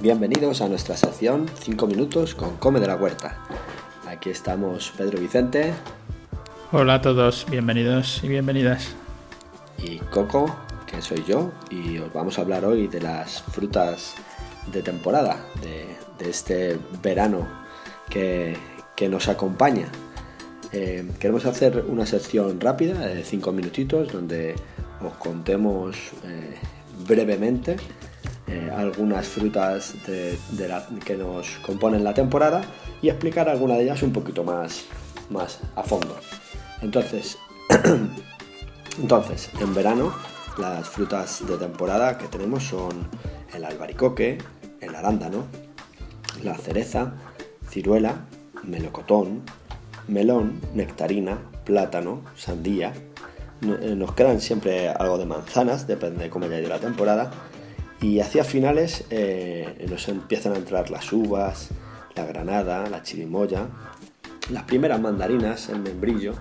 Bienvenidos a nuestra sección 5 minutos con Come de la Huerta. Aquí estamos Pedro Vicente. Hola a todos, bienvenidos y bienvenidas. Y Coco, que soy yo, y os vamos a hablar hoy de las frutas de temporada, de, este verano que, nos acompaña. Eh, queremos hacer una sección rápida de 5 minutitos donde os contemos eh, brevemente eh, algunas frutas que nos componen la temporada y explicar alguna de ellas un poquito más, más a fondo. Entonces, entonces, en verano las frutas de temporada que tenemos son el albaricoque, el arándano, la cereza, ciruela, melocotón, melón, nectarina, plátano, sandía. Eh, nos quedan siempre algo de manzanas, depende de cómo haya ido la temporada y hacia finales eh, nos empiezan a entrar las uvas, la granada, la chirimoya, las primeras mandarinas, el membrillo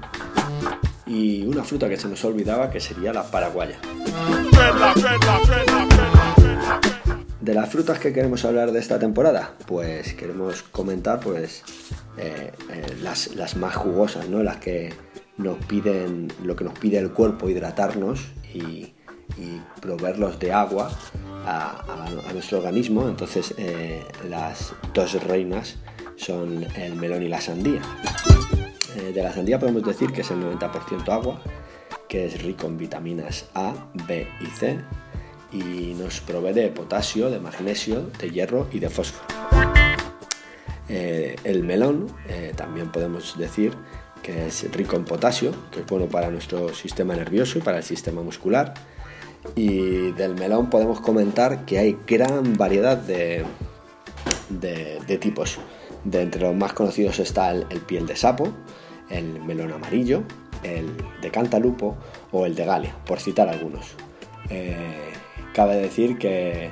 y una fruta que se nos olvidaba que sería la paraguaya. De las frutas que queremos hablar de esta temporada, pues queremos comentar pues eh, eh, las, más jugosas, ¿no? las que nos piden, lo que nos pide el cuerpo, hidratarnos y, y proveerlos de agua a, nuestro organismo. Entonces eh, las dos reinas son el melón y la sandía. Eh, de la sandía podemos decir que es el 90% agua, que es rico en vitaminas A, B y C y nos provee de potasio, de magnesio, de hierro y de fósforo. Eh, el melón también podemos decir que es rico en potasio, que es bueno para nuestro sistema nervioso y para el sistema muscular y del melón podemos comentar que hay gran variedad de, tipos. De entre los más conocidos está el, piel de sapo, el melón amarillo, el de cantalupo o el de galia, por citar algunos. Eh, cabe decir que,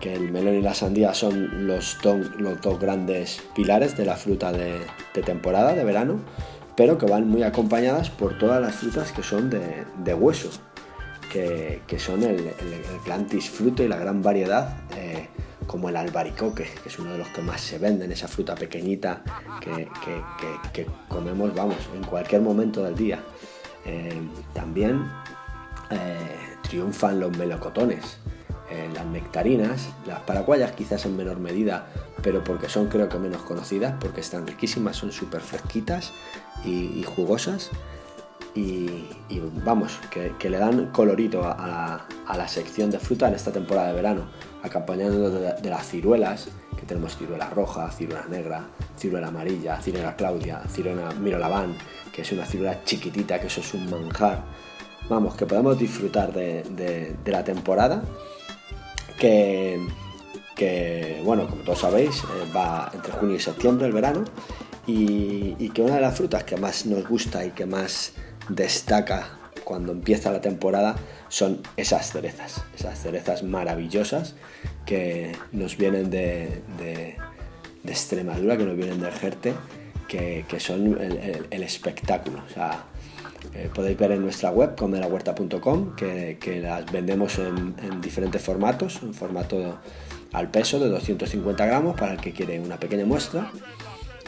que, el melón y la sandía son los, los dos grandes pilares de la fruta de, temporada, de verano, pero que van muy acompañadas por todas las frutas que son de, hueso, que, son el, gran disfrute y la gran variedad, eh, como el albaricoque, que es uno de los que más se venden, esa fruta pequeñita que, comemos, vamos, en cualquier momento del día. Eh, también eh, triunfan los melocotones, las nectarinas, las paraguayas quizás en menor medida, pero porque son creo que menos conocidas, porque están riquísimas, son súper fresquitas y jugosas y, vamos, que, le dan colorito a, la, sección de fruta en esta temporada de verano, acompañando de, las ciruelas, que tenemos ciruela roja, ciruela negra, ciruela amarilla, ciruela claudia, ciruela mirolabán, que es una ciruela chiquitita, que eso es un manjar. Vamos, que podemos disfrutar de, la temporada, que, bueno, como todos sabéis, eh, va entre junio y septiembre el verano, y que una de las frutas que más nos gusta y que más destaca cuando empieza la temporada son esas cerezas, esas cerezas maravillosas que nos vienen de, Extremadura, que nos vienen de Jerte, que, son el, espectáculo. Eh, podéis ver en nuestra web, comelahuerta.com, que, que las vendemos en, diferentes formatos, en formato al peso de 250 gramos para el que quiere una pequeña muestra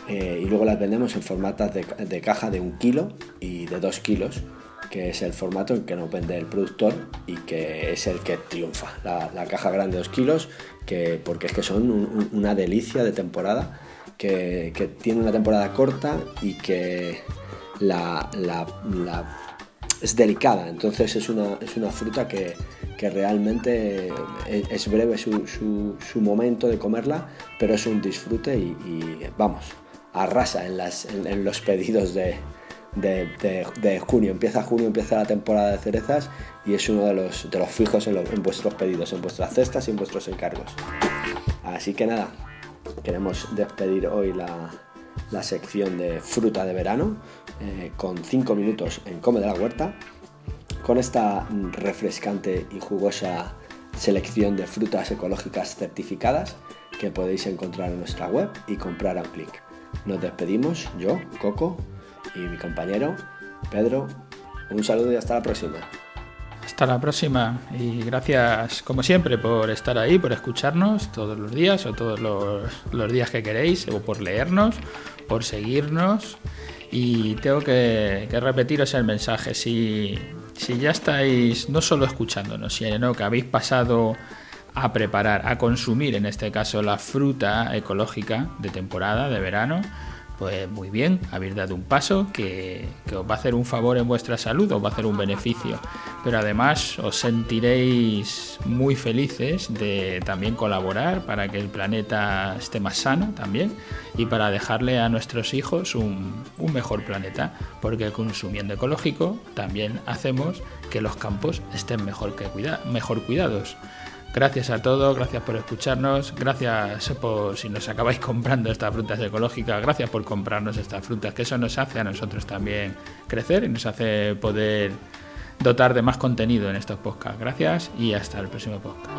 eh, y luego las vendemos en formatos de, caja de un kilo y de dos kilos, que es el formato en que nos vende el productor y que es el que triunfa. La, caja grande de dos kilos, que, porque es que son una delicia de temporada, que, tiene una temporada corta y que es delicada, entonces es una, es una fruta que, realmente es, breve su, momento de comerla, pero es un disfrute y vamos, arrasa en, los pedidos de, junio. Empieza junio, empieza la temporada de cerezas y es uno de los, fijos en, vuestros pedidos, en vuestras cestas y en vuestros encargos. Así que nada, queremos despedir hoy la, la sección de fruta de verano, eh, con 5 minutos en Come de la Huerta, con esta refrescante y jugosa selección de frutas ecológicas certificadas que podéis encontrar en nuestra web y comprar a un clic. Nos despedimos, yo, Coco, y mi compañero, Pedro. Un saludo y hasta la próxima. Hasta la próxima y gracias como siempre por estar ahí, por escucharnos todos los días o todos los, días que queréis, o por leernos, por seguirnos. Y tengo que, repetiros el mensaje, si, si ya estáis no solo escuchándonos, sino que habéis pasado a preparar, a consumir en este caso la fruta ecológica de temporada, de verano, pues muy bien, habéis dado un paso que, os va a hacer un favor en vuestra salud, os va a hacer un beneficio, pero además os sentiréis muy felices de también colaborar para que el planeta esté más sano también y para dejarle a nuestros hijos un, mejor planeta, porque consumiendo ecológico también hacemos que los campos estén mejor, que mejor cuidados. Gracias a todos, gracias por escucharnos, gracias por si nos acabáis comprando estas frutas ecológicas, gracias por comprarnos estas frutas, que eso nos hace a nosotros también crecer y nos hace poder dotar de más contenido en estos podcasts. Gracias y hasta el próximo podcast.